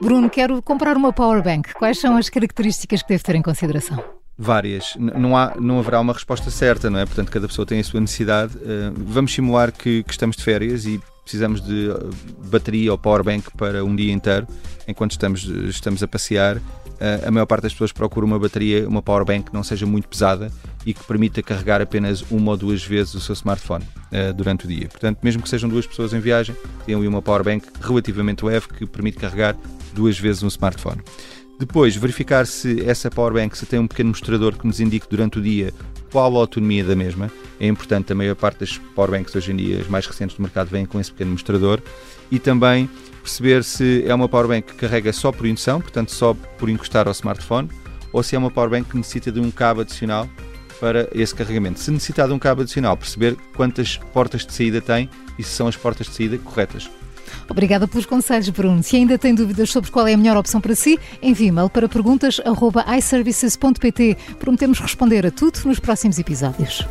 Bruno, quero comprar uma power bank. Quais são as características que devo ter em consideração? Várias. Não, há, não haverá uma resposta certa, não é? Portanto, cada pessoa tem a sua necessidade. Uh, vamos simular que, que, estamos de férias e precisamos de eh, bateria ou power bank para um dia inteiro, enquanto estamos, estamos a passear. A maior parte das pessoas procura uma bateria, uma power bank que não seja muito pesada e que permita carregar apenas uma ou duas vezes o seu smartphone uh, durante o dia. Portanto, mesmo que sejam duas pessoas em viagem, tenham uma power bank relativamente leve que permite carregar duas vezes um smartphone. Depois, verificar se essa powerbank se tem um pequeno mostrador que nos indique durante o dia qual a autonomia da mesma. É importante, a maior parte das powerbanks hoje em dia, as mais recentes do mercado, vêm com esse pequeno mostrador. E também perceber se é uma powerbank que carrega só por indução, portanto só por encostar ao smartphone, ou se é uma powerbank que necessita de um cabo adicional para esse carregamento. Se necessitar de um cabo adicional, perceber quantas portas de saída tem e se são as portas de saída corretas. Obrigada pelos conselhos, Bruno. Se ainda tem dúvidas sobre qual é a melhor opção para si, envie mail para perguntas.iservices.pt. Prometemos responder a tudo nos próximos episódios.